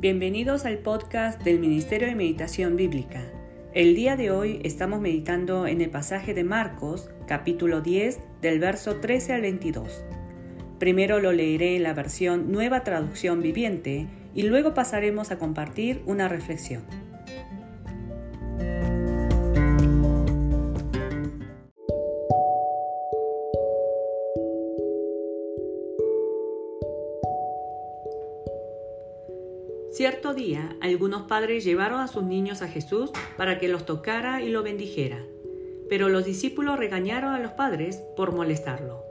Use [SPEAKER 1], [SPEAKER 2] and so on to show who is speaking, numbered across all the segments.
[SPEAKER 1] Bienvenidos al podcast del Ministerio de Meditación Bíblica. El día de hoy estamos meditando en el pasaje de Marcos, capítulo 10, del verso 13 al 22. Primero lo leeré en la versión Nueva Traducción Viviente y luego pasaremos a compartir una reflexión. Cierto día, algunos padres llevaron a sus niños a Jesús para que los tocara y lo bendijera. Pero los discípulos regañaron a los padres por molestarlo.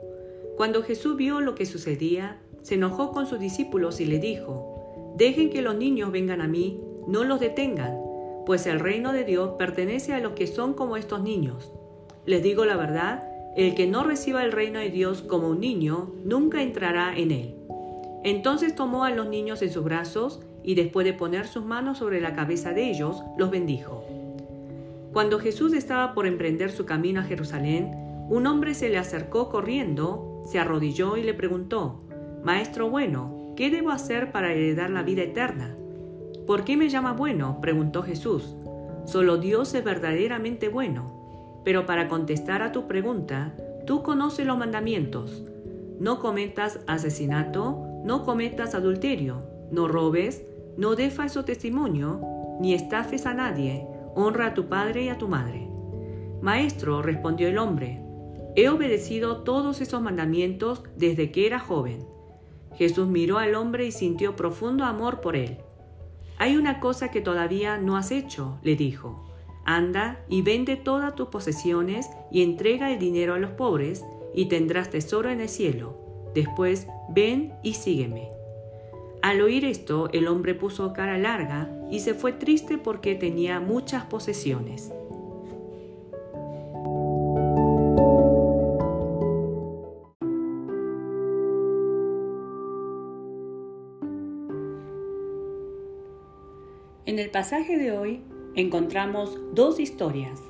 [SPEAKER 1] Cuando Jesús vio lo que sucedía, se enojó con sus discípulos y le dijo, Dejen que los niños vengan a mí, no los detengan, pues el reino de Dios pertenece a los que son como estos niños. Les digo la verdad, el que no reciba el reino de Dios como un niño, nunca entrará en él. Entonces tomó a los niños en sus brazos y después de poner sus manos sobre la cabeza de ellos, los bendijo. Cuando Jesús estaba por emprender su camino a Jerusalén, un hombre se le acercó corriendo, se arrodilló y le preguntó, Maestro bueno, ¿qué debo hacer para heredar la vida eterna? ¿Por qué me llama bueno? preguntó Jesús. Solo Dios es verdaderamente bueno. Pero para contestar a tu pregunta, tú conoces los mandamientos. No cometas asesinato, no cometas adulterio, no robes, no dé falso testimonio, ni estafes a nadie, honra a tu padre y a tu madre. Maestro, respondió el hombre, he obedecido todos esos mandamientos desde que era joven. Jesús miró al hombre y sintió profundo amor por él. Hay una cosa que todavía no has hecho, le dijo. Anda y vende todas tus posesiones y entrega el dinero a los pobres, y tendrás tesoro en el cielo. Después ven y sígueme. Al oír esto, el hombre puso cara larga y se fue triste porque tenía muchas posesiones. En el pasaje de hoy encontramos dos historias.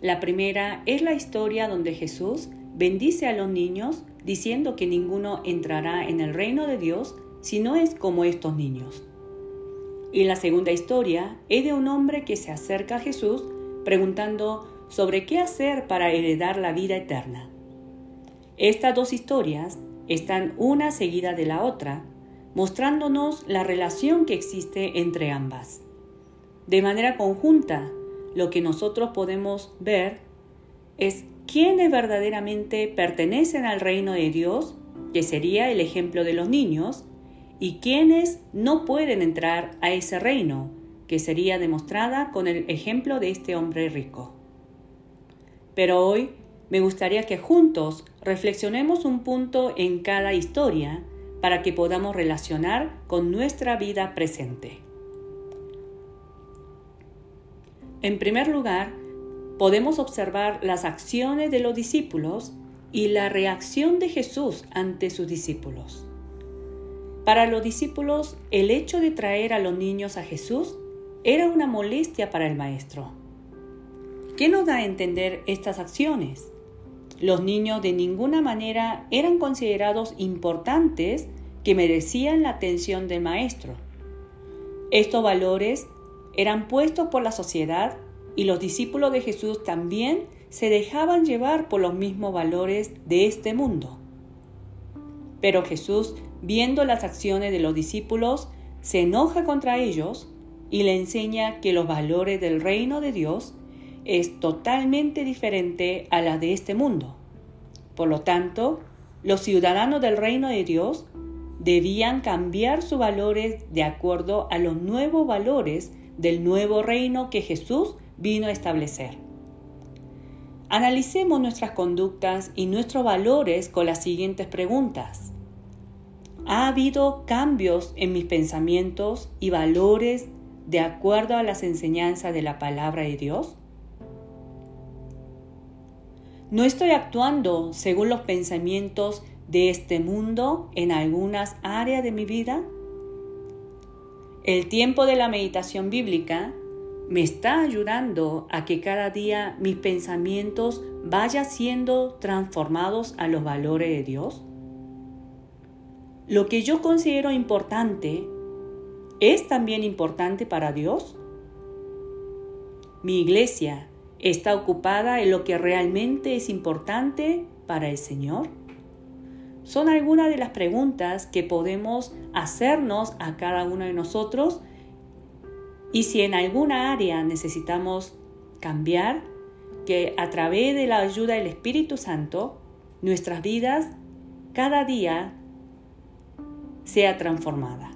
[SPEAKER 1] La primera es la historia donde Jesús bendice a los niños diciendo que ninguno entrará en el reino de Dios si no es como estos niños. Y la segunda historia es de un hombre que se acerca a Jesús preguntando sobre qué hacer para heredar la vida eterna. Estas dos historias están una seguida de la otra, mostrándonos la relación que existe entre ambas. De manera conjunta, lo que nosotros podemos ver es quiénes verdaderamente pertenecen al reino de Dios, que sería el ejemplo de los niños, y quienes no pueden entrar a ese reino, que sería demostrada con el ejemplo de este hombre rico. Pero hoy me gustaría que juntos reflexionemos un punto en cada historia para que podamos relacionar con nuestra vida presente. En primer lugar, podemos observar las acciones de los discípulos y la reacción de Jesús ante sus discípulos. Para los discípulos, el hecho de traer a los niños a Jesús era una molestia para el Maestro. ¿Qué nos da a entender estas acciones? Los niños de ninguna manera eran considerados importantes que merecían la atención del Maestro. Estos valores eran puestos por la sociedad y los discípulos de Jesús también se dejaban llevar por los mismos valores de este mundo. Pero Jesús viendo las acciones de los discípulos, se enoja contra ellos y le enseña que los valores del reino de Dios es totalmente diferente a la de este mundo. Por lo tanto, los ciudadanos del reino de Dios debían cambiar sus valores de acuerdo a los nuevos valores del nuevo reino que Jesús vino a establecer. Analicemos nuestras conductas y nuestros valores con las siguientes preguntas. ¿Ha habido cambios en mis pensamientos y valores de acuerdo a las enseñanzas de la palabra de Dios? ¿No estoy actuando según los pensamientos de este mundo en algunas áreas de mi vida? El tiempo de la meditación bíblica me está ayudando a que cada día mis pensamientos vayan siendo transformados a los valores de Dios. Lo que yo considero importante es también importante para Dios? ¿Mi iglesia está ocupada en lo que realmente es importante para el Señor? Son algunas de las preguntas que podemos hacernos a cada uno de nosotros y si en alguna área necesitamos cambiar, que a través de la ayuda del Espíritu Santo, nuestras vidas cada día sea transformada.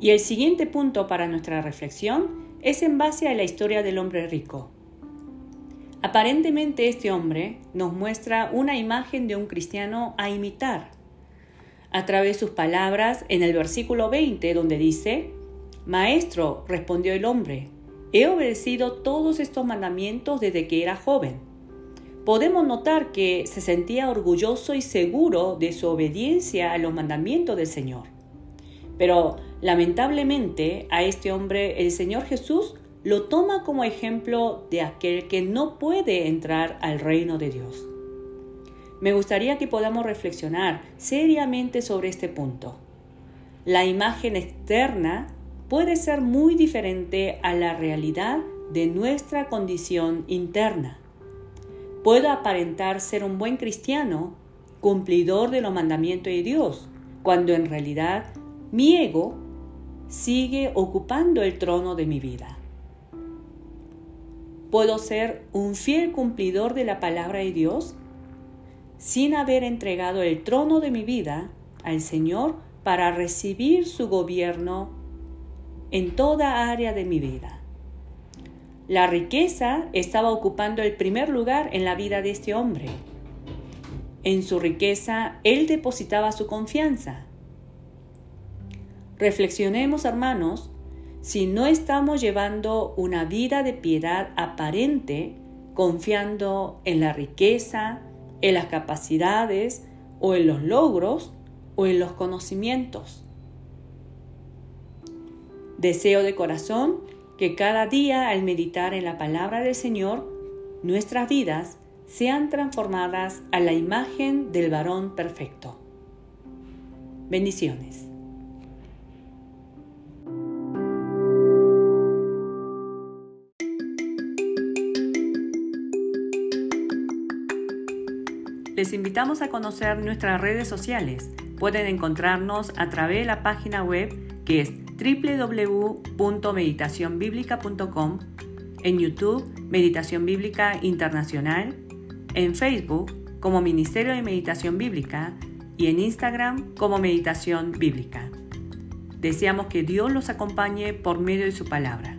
[SPEAKER 1] Y el siguiente punto para nuestra reflexión es en base a la historia del hombre rico. Aparentemente este hombre nos muestra una imagen de un cristiano a imitar. A través de sus palabras en el versículo 20 donde dice, Maestro, respondió el hombre, he obedecido todos estos mandamientos desde que era joven. Podemos notar que se sentía orgulloso y seguro de su obediencia a los mandamientos del Señor. Pero lamentablemente a este hombre el Señor Jesús lo toma como ejemplo de aquel que no puede entrar al reino de Dios. Me gustaría que podamos reflexionar seriamente sobre este punto. La imagen externa puede ser muy diferente a la realidad de nuestra condición interna. Puedo aparentar ser un buen cristiano, cumplidor de los mandamientos de Dios, cuando en realidad mi ego sigue ocupando el trono de mi vida. Puedo ser un fiel cumplidor de la palabra de Dios sin haber entregado el trono de mi vida al Señor para recibir su gobierno en toda área de mi vida. La riqueza estaba ocupando el primer lugar en la vida de este hombre. En su riqueza él depositaba su confianza. Reflexionemos, hermanos, si no estamos llevando una vida de piedad aparente, confiando en la riqueza, en las capacidades o en los logros o en los conocimientos. Deseo de corazón que cada día al meditar en la palabra del Señor, nuestras vidas sean transformadas a la imagen del varón perfecto. Bendiciones. Les invitamos a conocer nuestras redes sociales. Pueden encontrarnos a través de la página web que es www.meditacionbiblica.com, en YouTube Meditación Bíblica Internacional, en Facebook como Ministerio de Meditación Bíblica y en Instagram como Meditación Bíblica. Deseamos que Dios los acompañe por medio de su palabra.